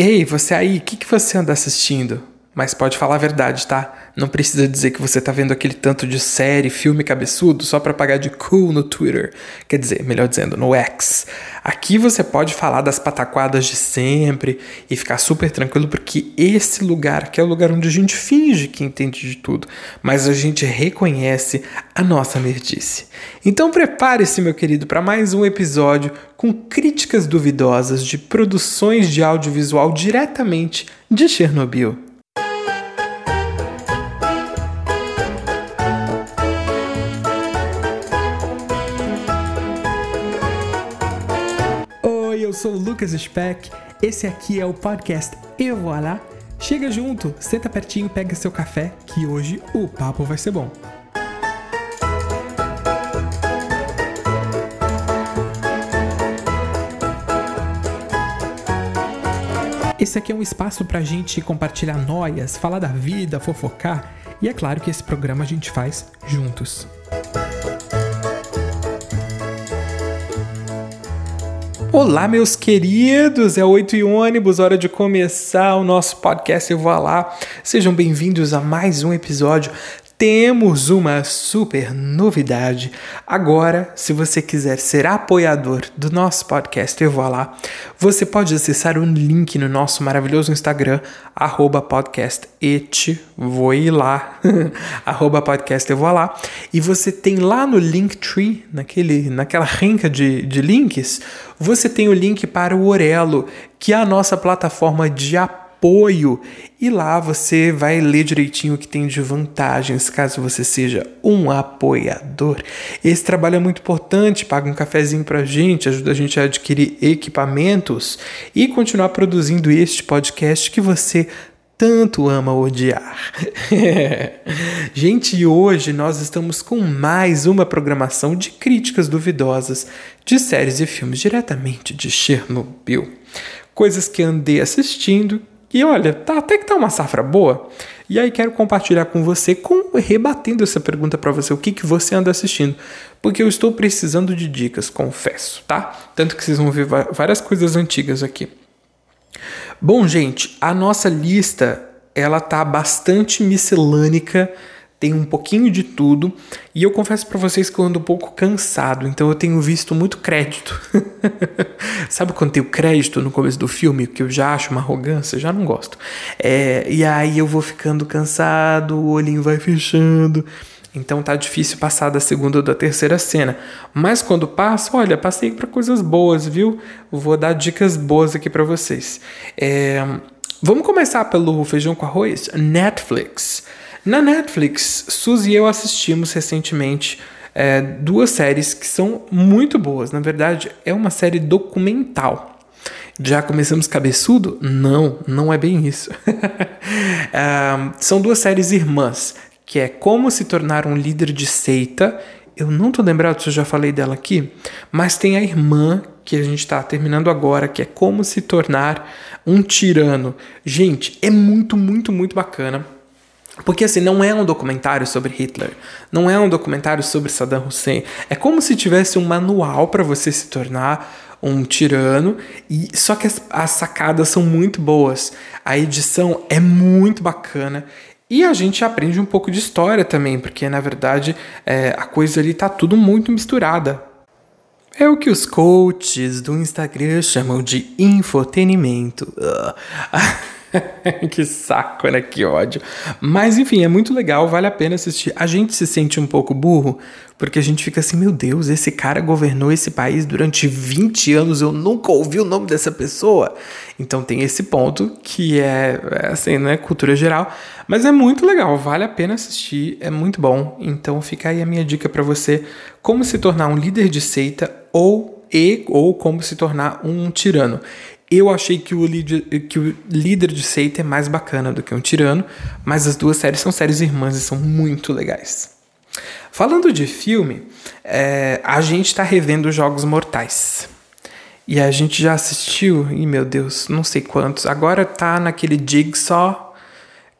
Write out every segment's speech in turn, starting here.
Ei, você aí, o que, que você anda assistindo? Mas pode falar a verdade, tá? Não precisa dizer que você tá vendo aquele tanto de série, filme cabeçudo só para pagar de cool no Twitter. Quer dizer, melhor dizendo, no X. Aqui você pode falar das pataquadas de sempre e ficar super tranquilo, porque esse lugar aqui é o lugar onde a gente finge que entende de tudo, mas a gente reconhece a nossa merdice. Então prepare-se, meu querido, para mais um episódio com críticas duvidosas de produções de audiovisual diretamente de Chernobyl. Sou o Lucas Speck, esse aqui é o podcast Eu Vou Lá. Chega junto, senta pertinho, pega seu café, que hoje o papo vai ser bom. Esse aqui é um espaço pra gente compartilhar noias, falar da vida, fofocar, e é claro que esse programa a gente faz juntos. Olá, meus queridos! É 8 e ônibus, hora de começar o nosso podcast Eu Vou Lá. Sejam bem-vindos a mais um episódio temos uma super novidade. Agora, se você quiser ser apoiador do nosso podcast Eu Vou Lá, você pode acessar um link no nosso maravilhoso Instagram, arroba podcast lá, arroba podcast lá, e você tem lá no Linktree, naquele, naquela renca de, de links, você tem o link para o Orelo, que é a nossa plataforma de apoio apoio e lá você vai ler direitinho o que tem de vantagens caso você seja um apoiador. Esse trabalho é muito importante, paga um cafezinho pra gente, ajuda a gente a adquirir equipamentos e continuar produzindo este podcast que você tanto ama odiar. Gente, hoje nós estamos com mais uma programação de críticas duvidosas de séries e filmes diretamente de Chernobyl. Coisas que andei assistindo e olha, tá, até que tá uma safra boa. E aí quero compartilhar com você, com, rebatendo essa pergunta para você, o que, que você anda assistindo. Porque eu estou precisando de dicas, confesso, tá? Tanto que vocês vão ver várias coisas antigas aqui. Bom, gente, a nossa lista, ela tá bastante miscelânica tem um pouquinho de tudo e eu confesso para vocês que eu ando um pouco cansado, então eu tenho visto muito crédito. Sabe quando tem o crédito no começo do filme, que eu já acho uma arrogância, já não gosto. É, e aí eu vou ficando cansado, o olhinho vai fechando. Então tá difícil passar da segunda ou da terceira cena. Mas quando passo, olha, passei para coisas boas, viu? Vou dar dicas boas aqui para vocês. É, vamos começar pelo feijão com arroz? Netflix. Na Netflix, Suzy e eu assistimos recentemente é, duas séries que são muito boas. Na verdade, é uma série documental. Já começamos cabeçudo? Não, não é bem isso. é, são duas séries irmãs, que é Como se tornar um líder de seita. Eu não tô lembrado se eu já falei dela aqui, mas tem a irmã que a gente está terminando agora, que é Como se tornar um tirano. Gente, é muito, muito, muito bacana. Porque assim, não é um documentário sobre Hitler, não é um documentário sobre Saddam Hussein. É como se tivesse um manual para você se tornar um tirano, e só que as, as sacadas são muito boas. A edição é muito bacana e a gente aprende um pouco de história também, porque na verdade é, a coisa ali tá tudo muito misturada. É o que os coaches do Instagram chamam de infotenimento. que saco, né? Que ódio. Mas enfim, é muito legal, vale a pena assistir. A gente se sente um pouco burro, porque a gente fica assim, meu Deus, esse cara governou esse país durante 20 anos, eu nunca ouvi o nome dessa pessoa. Então tem esse ponto que é, é assim, não é cultura geral, mas é muito legal, vale a pena assistir, é muito bom. Então fica aí a minha dica para você, como se tornar um líder de seita ou e ou como se tornar um tirano. Eu achei que o, líder, que o líder de seita é mais bacana do que um tirano, mas as duas séries são séries irmãs e são muito legais. Falando de filme, é, a gente está revendo Jogos Mortais. E a gente já assistiu, e meu Deus, não sei quantos. Agora tá naquele Jigsaw,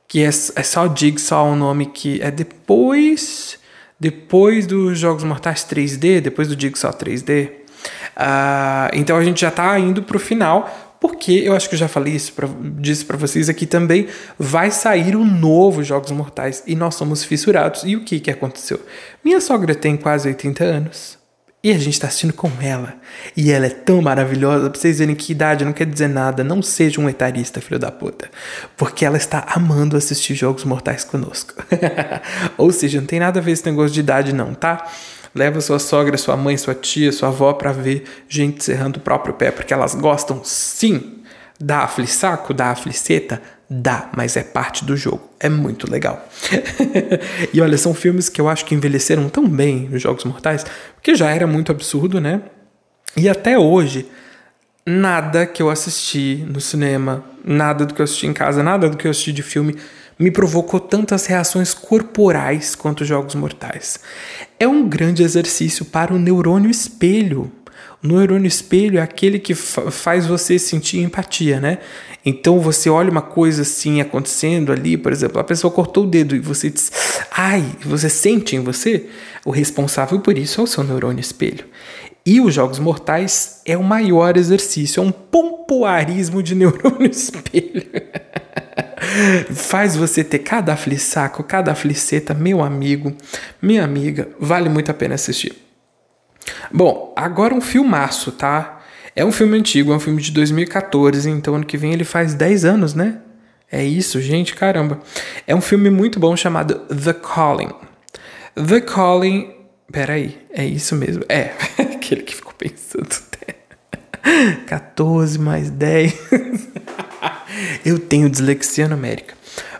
que é, é só Jigsaw o nome que é depois depois dos Jogos Mortais 3D, depois do Jigsaw 3D. Uh, então a gente já está indo para o final, porque eu acho que eu já falei isso pra, disso para vocês aqui também, vai sair o novo Jogos Mortais e nós somos fissurados. E o que que aconteceu? Minha sogra tem quase 80 anos. E a gente tá assistindo com ela. E ela é tão maravilhosa, pra vocês verem que idade não quer dizer nada. Não seja um etarista, filho da puta. Porque ela está amando assistir Jogos Mortais conosco. Ou seja, não tem nada a ver esse negócio de idade, não, tá? Leva sua sogra, sua mãe, sua tia, sua avó para ver gente serrando o próprio pé, porque elas gostam sim. Dá aflissaco, dá afliceta? Dá, mas é parte do jogo. É muito legal. e olha, são filmes que eu acho que envelheceram tão bem os Jogos Mortais, porque já era muito absurdo, né? E até hoje, nada que eu assisti no cinema, nada do que eu assisti em casa, nada do que eu assisti de filme me provocou tantas reações corporais quanto Jogos Mortais. É um grande exercício para o neurônio espelho. O neurônio espelho é aquele que fa faz você sentir empatia, né? Então você olha uma coisa assim acontecendo ali, por exemplo, a pessoa cortou o dedo e você diz, ai, você sente em você? O responsável por isso é o seu neurônio espelho. E os Jogos Mortais é o maior exercício, é um pompoarismo de neurônio espelho. Faz você ter cada aflissaco, cada afliceta, meu amigo, minha amiga, vale muito a pena assistir. Bom, agora um filmaço, tá? É um filme antigo, é um filme de 2014, então ano que vem ele faz 10 anos, né? É isso, gente, caramba. É um filme muito bom chamado The Calling. The Calling. Peraí, é isso mesmo? É, aquele que ficou pensando. 14 mais 10. Eu tenho dislexia numérica.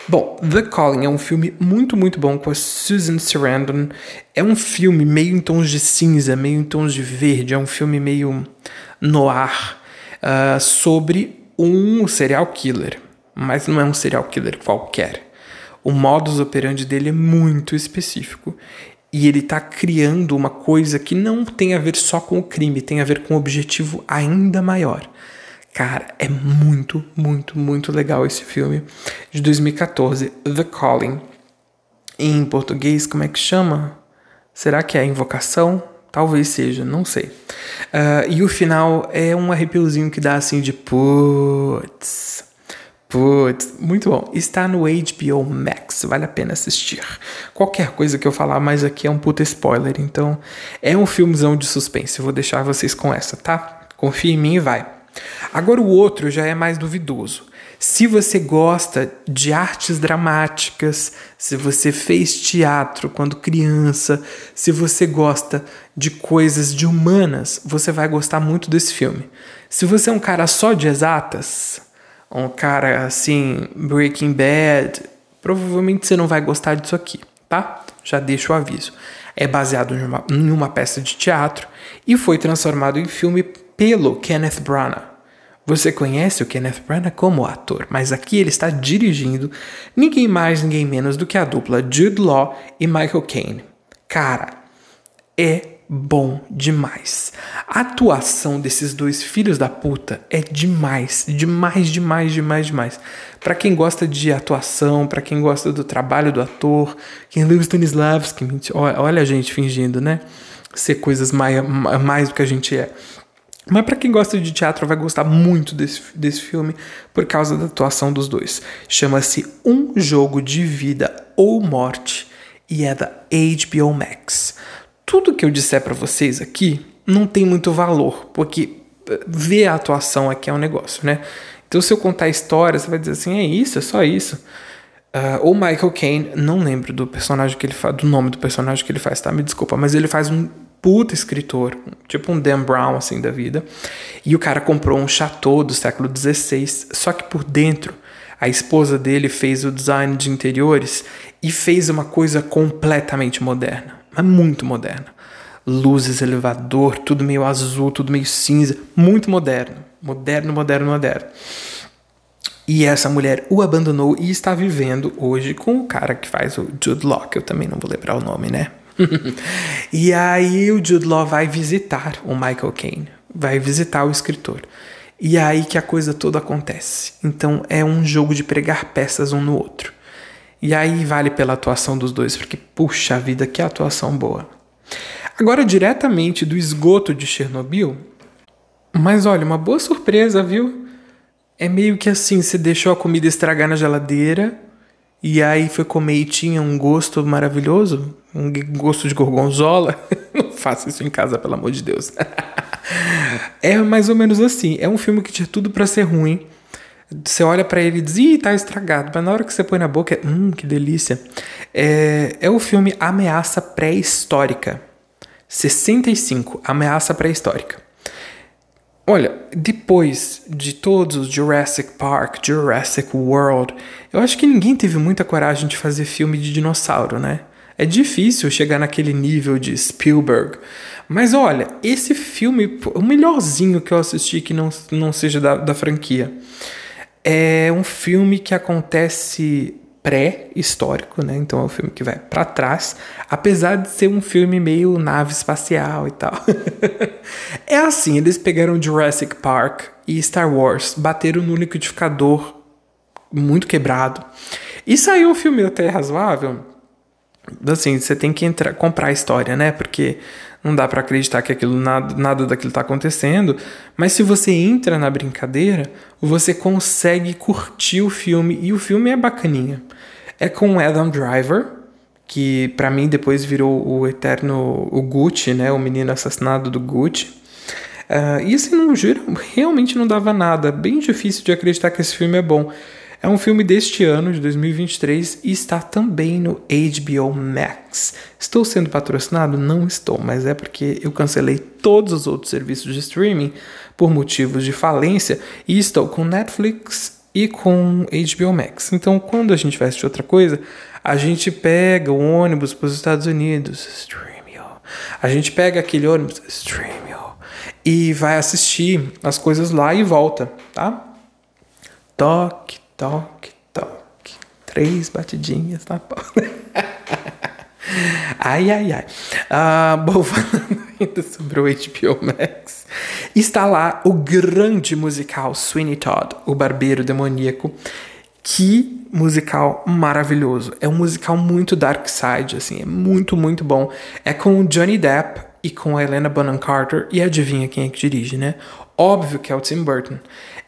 Bom, The Calling é um filme muito, muito bom com a Susan Sarandon. É um filme meio em tons de cinza, meio em tons de verde. É um filme meio noir uh, sobre um serial killer. Mas não é um serial killer qualquer. O modus operandi dele é muito específico. E ele está criando uma coisa que não tem a ver só com o crime, tem a ver com um objetivo ainda maior. Cara, é muito, muito, muito legal esse filme de 2014, The Calling. Em português, como é que chama? Será que é Invocação? Talvez seja, não sei. Uh, e o final é um arrepiozinho que dá assim de putz. Putz, muito bom. Está no HBO Max, vale a pena assistir. Qualquer coisa que eu falar mais aqui é um puta spoiler, então é um filmezão de suspense. Eu vou deixar vocês com essa, tá? Confia em mim e vai. Agora o outro já é mais duvidoso. Se você gosta de artes dramáticas, se você fez teatro quando criança, se você gosta de coisas de humanas, você vai gostar muito desse filme. Se você é um cara só de exatas, um cara assim, Breaking Bad, provavelmente você não vai gostar disso aqui, tá? Já deixo o aviso. É baseado em uma, em uma peça de teatro e foi transformado em filme pelo Kenneth Branagh. Você conhece o Kenneth Branagh como ator, mas aqui ele está dirigindo ninguém mais, ninguém menos do que a dupla Jude Law e Michael Caine. Cara, é bom demais. A atuação desses dois filhos da puta é demais, demais, demais, demais, demais. Para quem gosta de atuação, para quem gosta do trabalho do ator, quem leu Stanislavski, olha a gente fingindo, né? Ser coisas mais, mais do que a gente é. Mas para quem gosta de teatro vai gostar muito desse, desse filme por causa da atuação dos dois. Chama-se Um Jogo de Vida ou Morte e é da HBO Max. Tudo que eu disser para vocês aqui não tem muito valor, porque eh, ver a atuação aqui é um negócio, né? Então se eu contar história, você vai dizer assim, é isso, é só isso. Uh, o Michael Caine, não lembro do personagem que ele faz, do nome do personagem que ele faz, tá? Me desculpa, mas ele faz um puta escritor, tipo um Dan Brown assim da vida. E o cara comprou um chateau do século XVI, só que por dentro a esposa dele fez o design de interiores e fez uma coisa completamente moderna, mas muito moderna. Luzes, elevador, tudo meio azul, tudo meio cinza, muito moderno, moderno, moderno, moderno. E essa mulher o abandonou e está vivendo hoje com o cara que faz o Jude Law, que eu também não vou lembrar o nome, né? e aí o Jude Law vai visitar o Michael Caine, vai visitar o escritor. E é aí que a coisa toda acontece. Então é um jogo de pregar peças um no outro. E aí vale pela atuação dos dois, porque puxa vida, que atuação boa. Agora diretamente do esgoto de Chernobyl, mas olha, uma boa surpresa, viu? É meio que assim, você deixou a comida estragar na geladeira e aí foi comer e tinha um gosto maravilhoso, um gosto de gorgonzola. Não faça isso em casa, pelo amor de Deus. é mais ou menos assim. É um filme que tinha tudo para ser ruim. Você olha para ele e diz, ih, tá estragado. Mas na hora que você põe na boca, é, hum, que delícia. É, é o filme Ameaça Pré-Histórica. 65, Ameaça Pré-Histórica. Olha, depois de todos os Jurassic Park, Jurassic World, eu acho que ninguém teve muita coragem de fazer filme de dinossauro, né? É difícil chegar naquele nível de Spielberg. Mas olha, esse filme, o melhorzinho que eu assisti que não, não seja da, da franquia, é um filme que acontece pré-histórico, né? Então é um filme que vai para trás, apesar de ser um filme meio nave espacial e tal. é assim, eles pegaram Jurassic Park e Star Wars, bateram no liquidificador muito quebrado. E saiu um filme até razoável. Assim, você tem que entrar, comprar a história, né? Porque não dá para acreditar que aquilo nada, nada daquilo está acontecendo, mas se você entra na brincadeira, você consegue curtir o filme e o filme é bacaninha. É com Adam Driver, que para mim depois virou o eterno o Gucci, né, o menino assassinado do Gucci. Uh, e assim, não juro, realmente não dava nada. Bem difícil de acreditar que esse filme é bom. É um filme deste ano, de 2023, e está também no HBO Max. Estou sendo patrocinado? Não estou, mas é porque eu cancelei todos os outros serviços de streaming por motivos de falência e estou com Netflix e com HBO Max. Então, quando a gente vai assistir outra coisa, a gente pega o ônibus para os Estados Unidos, streaming. A gente pega aquele ônibus, streaming. E vai assistir as coisas lá e volta, tá? Toque, toque, toque. Três batidinhas na porta. ai, ai, ai. Ah, bom, falando ainda sobre o HBO Max, está lá o grande musical Sweeney Todd, o barbeiro demoníaco. Que musical maravilhoso. É um musical muito dark side, assim, é muito, muito bom. É com o Johnny Depp e com a Helena Bonham Carter, e adivinha quem é que dirige, né? Óbvio que é o Tim Burton.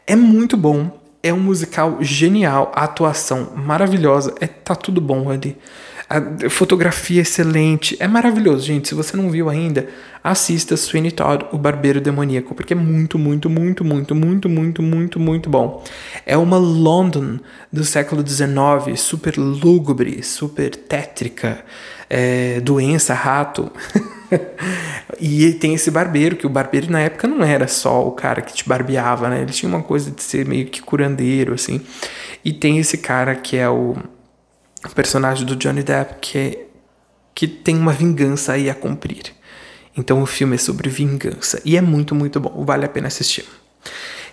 É muito bom, é um musical genial, a atuação maravilhosa, é, tá tudo bom ali. A fotografia excelente, é maravilhoso, gente. Se você não viu ainda, assista Sweeney Todd, o Barbeiro Demoníaco, porque é muito, muito, muito, muito, muito, muito, muito, muito bom. É uma London do século XIX, super lúgubre, super tétrica, é, doença, rato. e tem esse barbeiro, que o barbeiro na época não era só o cara que te barbeava, né? Ele tinha uma coisa de ser meio que curandeiro, assim. E tem esse cara que é o, personagem do Johnny Depp, que, é, que tem uma vingança aí a cumprir. Então o filme é sobre vingança. E é muito, muito bom. Vale a pena assistir.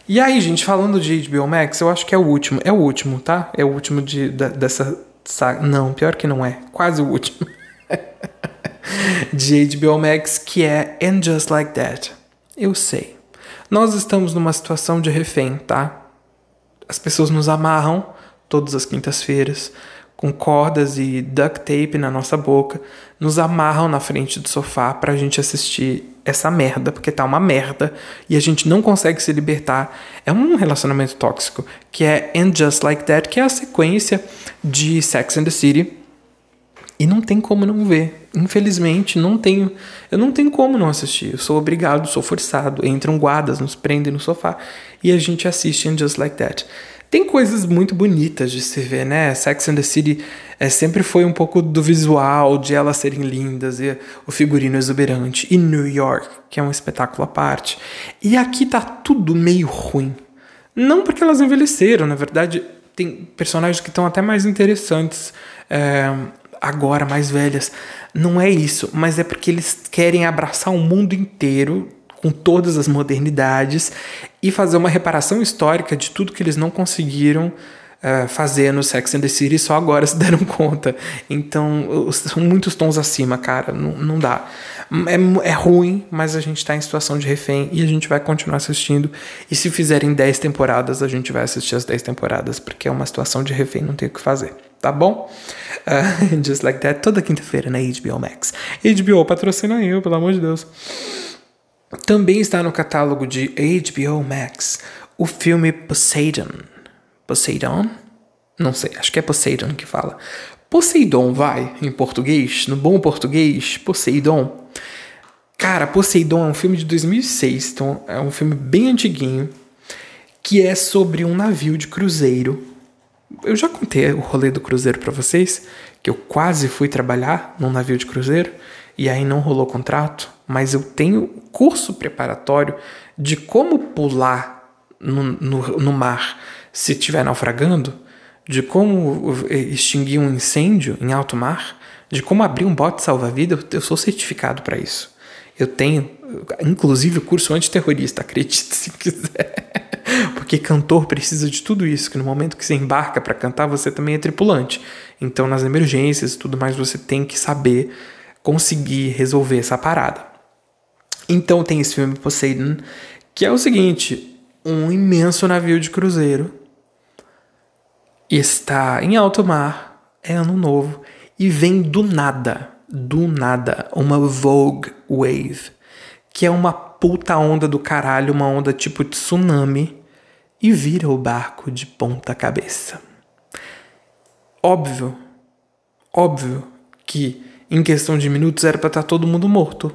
E aí, gente, falando de HBO Max, eu acho que é o último. É o último, tá? É o último de, da, dessa saga. Não, pior que não é. Quase o último. de HBO Max, que é And Just Like That. Eu sei. Nós estamos numa situação de refém, tá? As pessoas nos amarram todas as quintas-feiras com cordas e duct tape na nossa boca, nos amarram na frente do sofá pra gente assistir essa merda, porque tá uma merda e a gente não consegue se libertar. É um relacionamento tóxico, que é And Just Like That, que é a sequência de Sex and the City, e não tem como não ver. Infelizmente, não tenho. Eu não tenho como não assistir. Eu sou obrigado, sou forçado. Entram guardas, nos prendem no sofá e a gente assiste And Just Like That. Tem coisas muito bonitas de se ver, né? Sex and the City é, sempre foi um pouco do visual, de elas serem lindas, e o figurino exuberante. E New York, que é um espetáculo à parte. E aqui tá tudo meio ruim. Não porque elas envelheceram, na verdade, tem personagens que estão até mais interessantes. É, agora mais velhas. Não é isso, mas é porque eles querem abraçar o mundo inteiro com todas as modernidades e fazer uma reparação histórica de tudo que eles não conseguiram uh, fazer no Sex and the City só agora se deram conta. Então, são muitos tons acima, cara. Não, não dá. É, é ruim, mas a gente tá em situação de refém e a gente vai continuar assistindo. E se fizerem 10 temporadas, a gente vai assistir as 10 temporadas, porque é uma situação de refém, não tem o que fazer. Tá bom? Uh, just like that, toda quinta-feira na HBO Max. HBO, patrocina eu, pelo amor de Deus. Também está no catálogo de HBO Max o filme Poseidon. Poseidon? Não sei, acho que é Poseidon que fala. Poseidon, vai, em português, no bom português, Poseidon. Cara, Poseidon é um filme de 2006, então é um filme bem antiguinho, que é sobre um navio de cruzeiro. Eu já contei o rolê do cruzeiro para vocês, que eu quase fui trabalhar num navio de cruzeiro e aí não rolou contrato, mas eu tenho curso preparatório de como pular no, no, no mar se estiver naufragando de como extinguir um incêndio em alto mar, de como abrir um bote salva-vida, eu sou certificado para isso. Eu tenho, inclusive, curso antiterrorista, acredite se quiser. Porque cantor precisa de tudo isso, que no momento que você embarca para cantar, você também é tripulante. Então, nas emergências e tudo mais, você tem que saber conseguir resolver essa parada. Então, tem esse filme Poseidon, que é o seguinte: um imenso navio de cruzeiro está em alto mar, é ano novo, e vem do nada, do nada, uma Vogue Wave, que é uma puta onda do caralho, uma onda tipo tsunami, e vira o barco de ponta cabeça. Óbvio, óbvio que em questão de minutos era para estar tá todo mundo morto.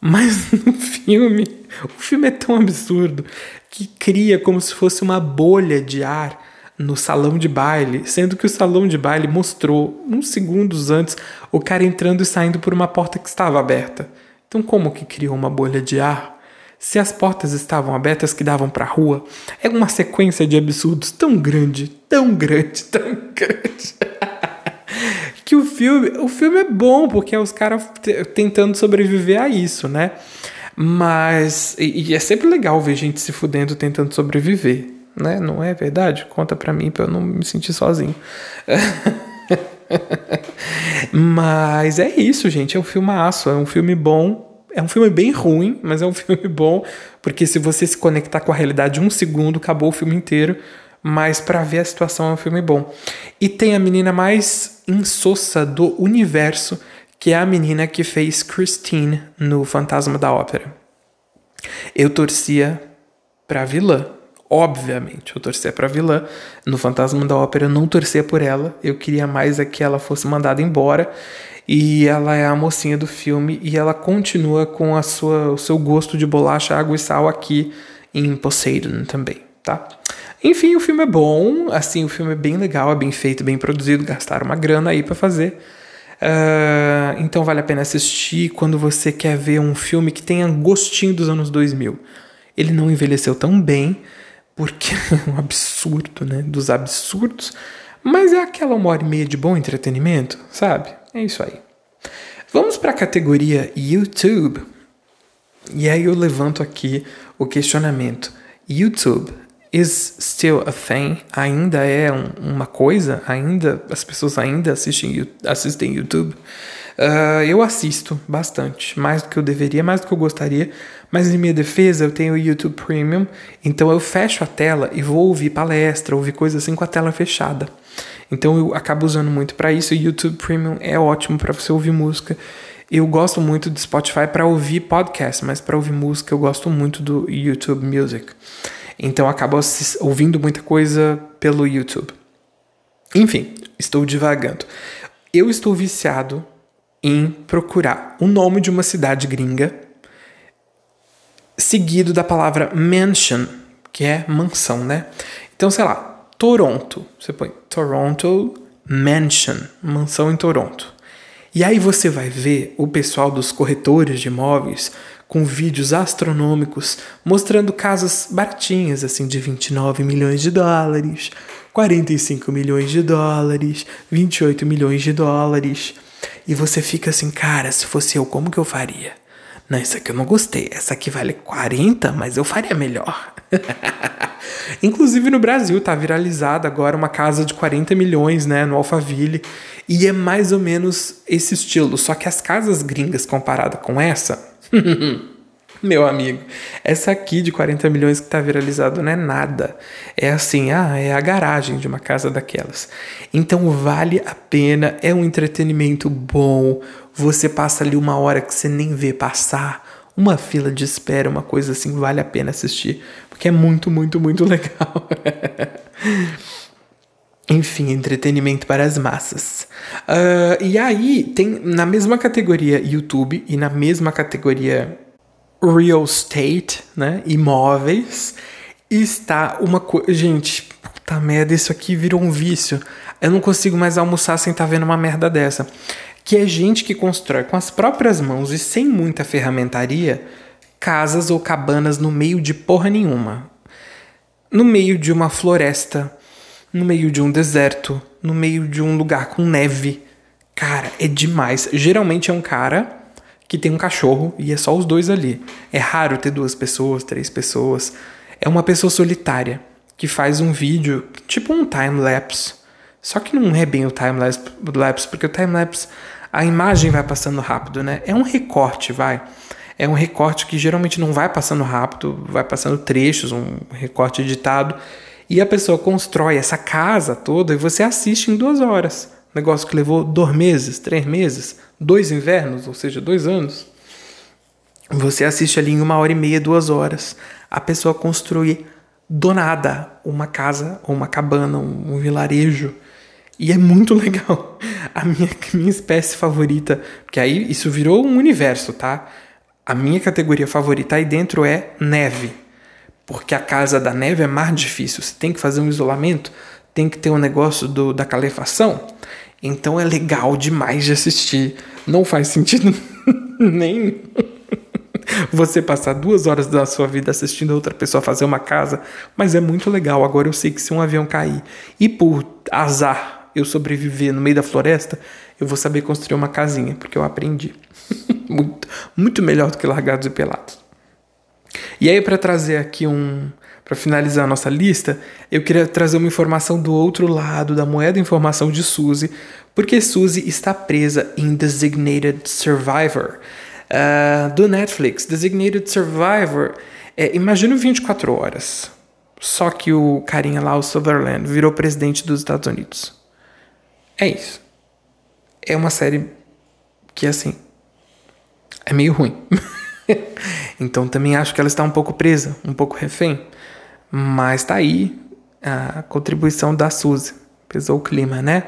Mas no filme, o filme é tão absurdo que cria como se fosse uma bolha de ar no salão de baile, sendo que o salão de baile mostrou, uns segundos antes, o cara entrando e saindo por uma porta que estava aberta. Então, como que criou uma bolha de ar? Se as portas estavam abertas que davam para a rua, é uma sequência de absurdos tão grande, tão grande, tão grande. que o filme, o filme é bom porque é os caras tentando sobreviver a isso, né? Mas e, e é sempre legal ver gente se fudendo tentando sobreviver né? Não é verdade? Conta pra mim pra eu não me sentir sozinho. mas é isso, gente. É um filmaço. É um filme bom. É um filme bem ruim, mas é um filme bom. Porque se você se conectar com a realidade um segundo, acabou o filme inteiro. Mas para ver a situação é um filme bom. E tem a menina mais insossa do universo, que é a menina que fez Christine no Fantasma da Ópera. Eu torcia pra vilã, Obviamente, eu torcia pra vilã. No Fantasma da Ópera, eu não torcia por ela. Eu queria mais é que ela fosse mandada embora. E ela é a mocinha do filme e ela continua com a sua, o seu gosto de bolacha, água e sal aqui em Poseidon também, tá? Enfim, o filme é bom, assim, o filme é bem legal, é bem feito, bem produzido, gastaram uma grana aí para fazer. Uh, então vale a pena assistir quando você quer ver um filme que tenha gostinho dos anos 2000. Ele não envelheceu tão bem, porque é um absurdo, né? Dos absurdos, mas é aquela uma hora e meia de bom entretenimento, sabe? É isso aí. Vamos para a categoria YouTube. E aí eu levanto aqui o questionamento: YouTube is still a thing? Ainda é um, uma coisa? Ainda as pessoas ainda assistem, assistem YouTube? Uh, eu assisto bastante, mais do que eu deveria, mais do que eu gostaria, mas em minha defesa eu tenho o YouTube Premium, então eu fecho a tela e vou ouvir palestra, ouvir coisas assim com a tela fechada. Então eu acabo usando muito para isso. O YouTube Premium é ótimo para você ouvir música. Eu gosto muito do Spotify para ouvir podcast, mas para ouvir música eu gosto muito do YouTube Music. Então acabo ouvindo muita coisa pelo YouTube. Enfim, estou divagando. Eu estou viciado em procurar o nome de uma cidade gringa seguido da palavra mansion, que é mansão, né? Então, sei lá, Toronto. Você põe Toronto Mansion, mansão em Toronto. E aí você vai ver o pessoal dos corretores de imóveis com vídeos astronômicos mostrando casas baratinhas, assim, de 29 milhões de dólares, 45 milhões de dólares, 28 milhões de dólares. E você fica assim, cara, se fosse eu, como que eu faria? Não, isso aqui eu não gostei. Essa aqui vale 40, mas eu faria melhor. Inclusive no Brasil tá viralizada agora uma casa de 40 milhões, né, no Alphaville, e é mais ou menos esse estilo, só que as casas gringas comparada com essa, Meu amigo, essa aqui de 40 milhões que tá viralizado não é nada. É assim, ah, é a garagem de uma casa daquelas. Então vale a pena, é um entretenimento bom. Você passa ali uma hora que você nem vê passar, uma fila de espera, uma coisa assim, vale a pena assistir, porque é muito, muito, muito legal. Enfim, entretenimento para as massas. Uh, e aí, tem na mesma categoria YouTube e na mesma categoria Real Estate, né? Imóveis, está uma coisa. Gente, puta merda, isso aqui virou um vício. Eu não consigo mais almoçar sem estar tá vendo uma merda dessa. Que é gente que constrói com as próprias mãos e sem muita ferramentaria casas ou cabanas no meio de porra nenhuma. No meio de uma floresta no meio de um deserto, no meio de um lugar com neve. Cara, é demais. Geralmente é um cara que tem um cachorro e é só os dois ali. É raro ter duas pessoas, três pessoas. É uma pessoa solitária que faz um vídeo, tipo um time lapse. Só que não é bem o time lapse, porque o time lapse a imagem vai passando rápido, né? É um recorte, vai. É um recorte que geralmente não vai passando rápido, vai passando trechos, um recorte editado. E a pessoa constrói essa casa toda e você assiste em duas horas. Negócio que levou dois meses, três meses, dois invernos, ou seja, dois anos. Você assiste ali em uma hora e meia, duas horas. A pessoa construir do nada uma casa ou uma cabana, um, um vilarejo. E é muito legal. A minha, minha espécie favorita, porque aí isso virou um universo, tá? A minha categoria favorita aí dentro é neve porque a casa da neve é mais difícil. Você tem que fazer um isolamento, tem que ter um negócio do, da calefação. Então é legal demais de assistir. Não faz sentido nem você passar duas horas da sua vida assistindo outra pessoa fazer uma casa, mas é muito legal. Agora eu sei que se um avião cair e por azar eu sobreviver no meio da floresta, eu vou saber construir uma casinha, porque eu aprendi. muito, muito melhor do que largados e pelados. E aí, para trazer aqui um. Para finalizar a nossa lista, eu queria trazer uma informação do outro lado da moeda informação de Suzy, porque Suzy está presa em Designated Survivor uh, do Netflix. Designated Survivor é, imagina 24 horas. Só que o carinha lá, o Sutherland, virou presidente dos Estados Unidos. É isso. É uma série que, assim, é meio ruim. então também acho que ela está um pouco presa, um pouco refém. Mas tá aí a contribuição da Suzy. Pesou o clima, né?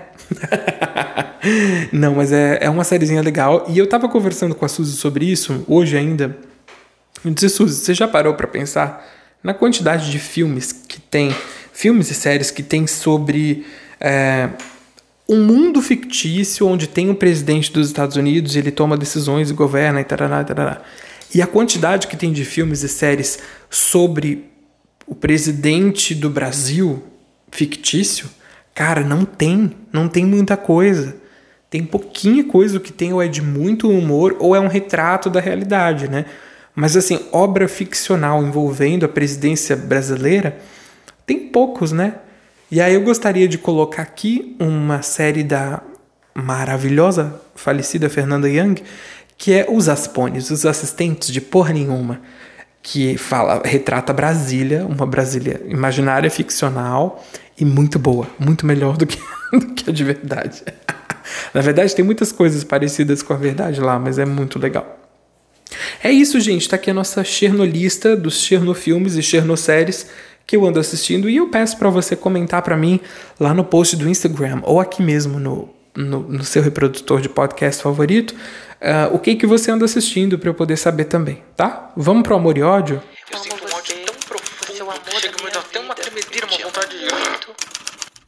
Não, mas é, é uma sériezinha legal. E eu tava conversando com a Suzy sobre isso hoje ainda. Eu disse, Suzy, você já parou para pensar na quantidade de filmes que tem, filmes e séries que tem sobre é, um mundo fictício onde tem um presidente dos Estados Unidos e ele toma decisões e governa e tarará, tarará. E a quantidade que tem de filmes e séries sobre o presidente do Brasil fictício, cara, não tem. Não tem muita coisa. Tem pouquinha coisa, o que tem ou é de muito humor ou é um retrato da realidade, né? Mas assim, obra ficcional envolvendo a presidência brasileira, tem poucos, né? E aí eu gostaria de colocar aqui uma série da maravilhosa falecida Fernanda Young, que é os Aspones, os assistentes de porra nenhuma, que fala, retrata Brasília, uma Brasília imaginária, ficcional e muito boa, muito melhor do que, do que a de verdade. Na verdade, tem muitas coisas parecidas com a verdade lá, mas é muito legal. É isso, gente. Tá aqui a nossa Chernolista dos Chernofilmes e Chernoséries que eu ando assistindo e eu peço para você comentar para mim lá no post do Instagram ou aqui mesmo no, no, no seu reprodutor de podcast favorito uh, o que que você anda assistindo para eu poder saber também, tá? Vamos pro amor e ódio? Eu sinto um ódio tão profundo, chega me dá até uma tremedeira, uma vontade de...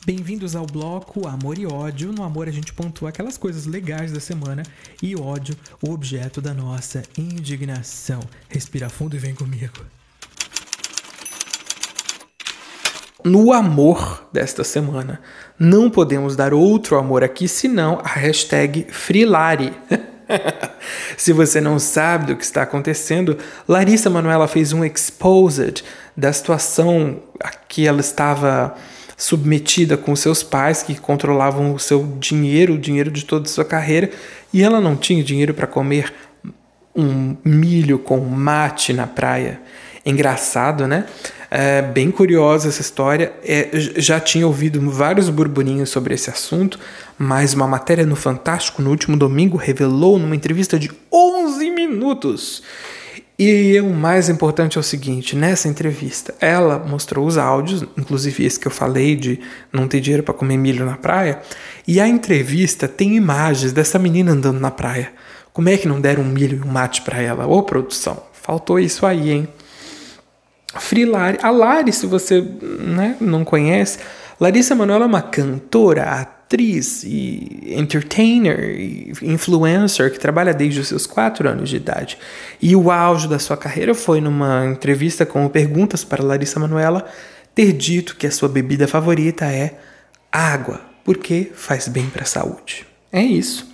Bem-vindos ao bloco Amor e Ódio. No amor a gente pontua aquelas coisas legais da semana e ódio, o objeto da nossa indignação. Respira fundo e vem comigo. No amor desta semana, não podemos dar outro amor aqui senão a hashtag Frilari. Se você não sabe do que está acontecendo, Larissa Manoela fez um exposed da situação a que ela estava submetida com seus pais que controlavam o seu dinheiro, o dinheiro de toda a sua carreira, e ela não tinha dinheiro para comer um milho com mate na praia. Engraçado, né? É bem curiosa essa história. É, já tinha ouvido vários burburinhos sobre esse assunto, mas uma matéria no Fantástico no último domingo revelou numa entrevista de 11 minutos E o mais importante é o seguinte: nessa entrevista, ela mostrou os áudios, inclusive esse que eu falei de não ter dinheiro para comer milho na praia. E a entrevista tem imagens dessa menina andando na praia. Como é que não deram um milho e um mate para ela? Ô, produção, faltou isso aí, hein? Frilari, a Lari, se você né, não conhece, Larissa Manoela é uma cantora, atriz e entertainer e influencer que trabalha desde os seus 4 anos de idade. E o auge da sua carreira foi numa entrevista com perguntas para Larissa Manoela ter dito que a sua bebida favorita é água, porque faz bem para a saúde. É isso.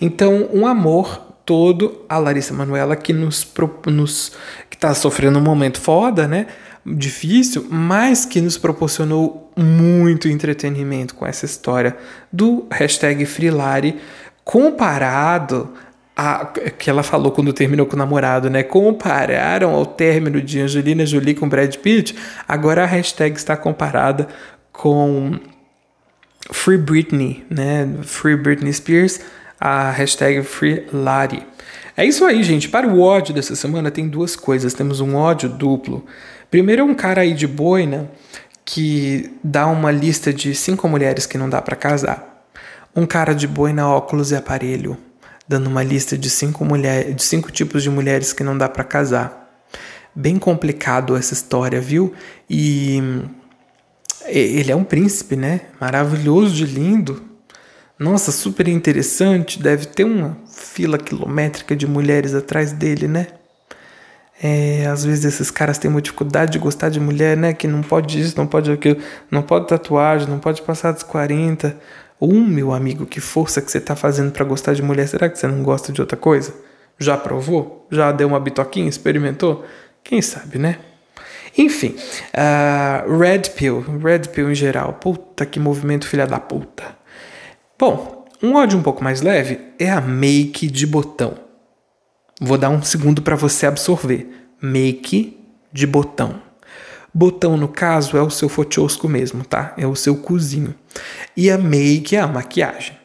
Então, um amor todo a Larissa Manoela que nos, nos que está sofrendo um momento foda, né? Difícil, mas que nos proporcionou muito entretenimento com essa história do hashtag Freelari comparado a, que ela falou quando terminou com o namorado, né? Compararam ao término de Angelina Jolie com Brad Pitt, agora a hashtag está comparada com Free Britney, né? Free Britney Spears a hashtag FreeLari. É isso aí, gente. Para o ódio dessa semana tem duas coisas. Temos um ódio duplo. Primeiro um cara aí de boina que dá uma lista de cinco mulheres que não dá para casar. Um cara de boina, óculos e aparelho, dando uma lista de cinco, mulher, de cinco tipos de mulheres que não dá para casar. Bem complicado essa história, viu? E ele é um príncipe, né? Maravilhoso de lindo, nossa, super interessante. Deve ter uma fila quilométrica de mulheres atrás dele, né? É, às vezes esses caras têm uma dificuldade de gostar de mulher, né? Que não pode isso, não pode aquilo, não pode tatuagem, não pode passar dos 40. Um, meu amigo, que força que você tá fazendo para gostar de mulher. Será que você não gosta de outra coisa? Já provou? Já deu uma bitoquinha? Experimentou? Quem sabe, né? Enfim, uh, Red Pill, Red Pill em geral. Puta que movimento filha da puta. Bom, um ódio um pouco mais leve é a make de botão. Vou dar um segundo para você absorver. Make de botão. Botão, no caso, é o seu fotiosco mesmo, tá? É o seu cozinho. E a make é a maquiagem.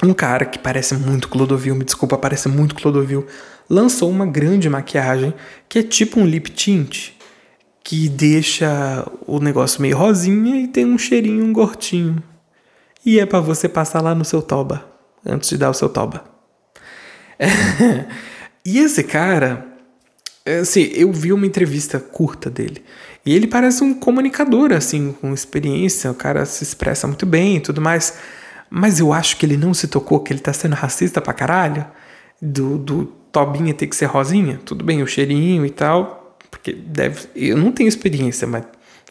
Um cara que parece muito Clodovil, me desculpa, parece muito Clodovil, lançou uma grande maquiagem que é tipo um lip tint, que deixa o negócio meio rosinha e tem um cheirinho um gortinho. E é para você passar lá no seu toba, antes de dar o seu toba. e esse cara, assim, eu vi uma entrevista curta dele. E ele parece um comunicador, assim, com experiência. O cara se expressa muito bem e tudo mais. Mas eu acho que ele não se tocou que ele tá sendo racista pra caralho. Do, do Tobinha ter que ser rosinha. Tudo bem, o cheirinho e tal. Porque deve. Eu não tenho experiência, mas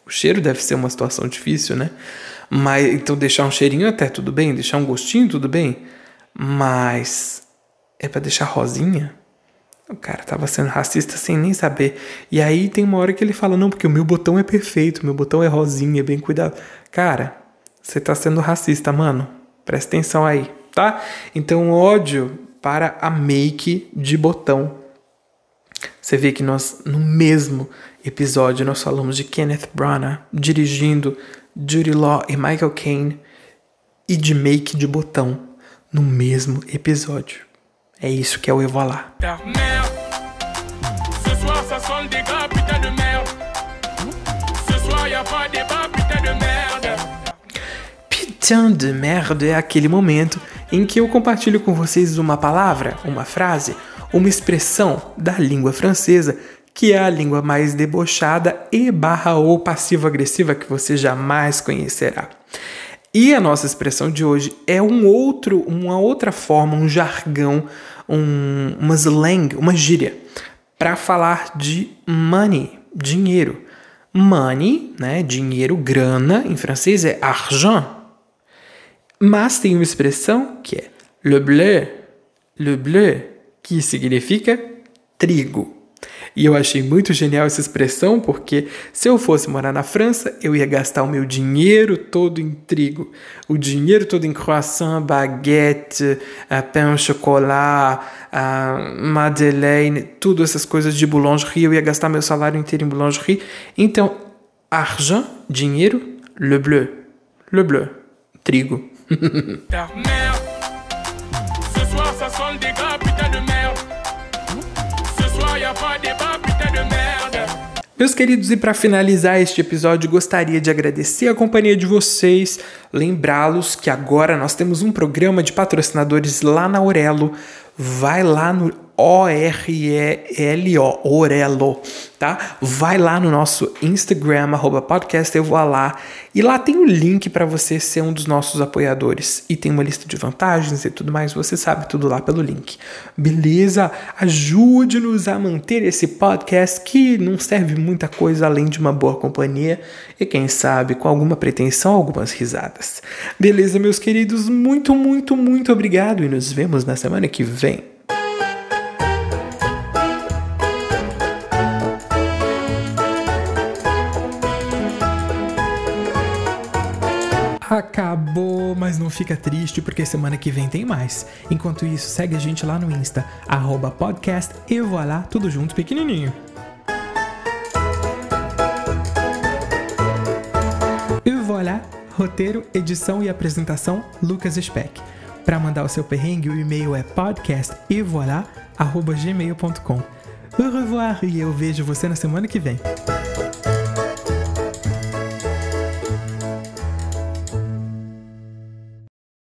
o cheiro deve ser uma situação difícil, né? Mas então deixar um cheirinho até tudo bem, deixar um gostinho tudo bem, mas é para deixar rosinha? O cara tava sendo racista sem nem saber. E aí tem uma hora que ele fala: "Não, porque o meu botão é perfeito, meu botão é rosinha, é bem cuidado". Cara, você tá sendo racista, mano. Presta atenção aí, tá? Então ódio para a make de botão. Você vê que nós no mesmo episódio nós falamos de Kenneth Branagh dirigindo Judy Law e Michael Caine e de make de botão no mesmo episódio. É isso que é o Evolar. Putain de merde é aquele momento em que eu compartilho com vocês uma palavra, uma frase, uma expressão da língua francesa que é a língua mais debochada e barra ou passivo-agressiva que você jamais conhecerá. E a nossa expressão de hoje é um outro, uma outra forma, um jargão, um, uma slang, uma gíria, para falar de money, dinheiro. Money, né, dinheiro, grana, em francês é argent. Mas tem uma expressão que é le bleu, le bleu, que significa trigo. E eu achei muito genial essa expressão, porque se eu fosse morar na França, eu ia gastar o meu dinheiro todo em trigo. O dinheiro todo em croissant, baguete, uh, pain au chocolat, uh, madeleine, tudo essas coisas de boulangerie. Eu ia gastar meu salário inteiro em boulangerie. Então, argent, dinheiro, le bleu. Le bleu, trigo. Meus queridos, e para finalizar este episódio, gostaria de agradecer a companhia de vocês, lembrá-los que agora nós temos um programa de patrocinadores lá na Aurelo. Vai lá no O-R-E-L-O, Orelo, tá? Vai lá no nosso Instagram, arroba podcast eu vou lá, e lá tem o link para você ser um dos nossos apoiadores. E tem uma lista de vantagens e tudo mais, você sabe tudo lá pelo link. Beleza? Ajude-nos a manter esse podcast que não serve muita coisa além de uma boa companhia e quem sabe com alguma pretensão, algumas risadas. Beleza, meus queridos? Muito, muito, muito obrigado e nos vemos na semana que vem. Fica triste porque semana que vem tem mais. Enquanto isso, segue a gente lá no Insta, arroba podcast e voilá, tudo junto pequenininho. E voilà, roteiro, edição e apresentação, Lucas Speck. Para mandar o seu perrengue, o e-mail é podcastevoilà.gmail.com. Au revoir e eu vejo você na semana que vem.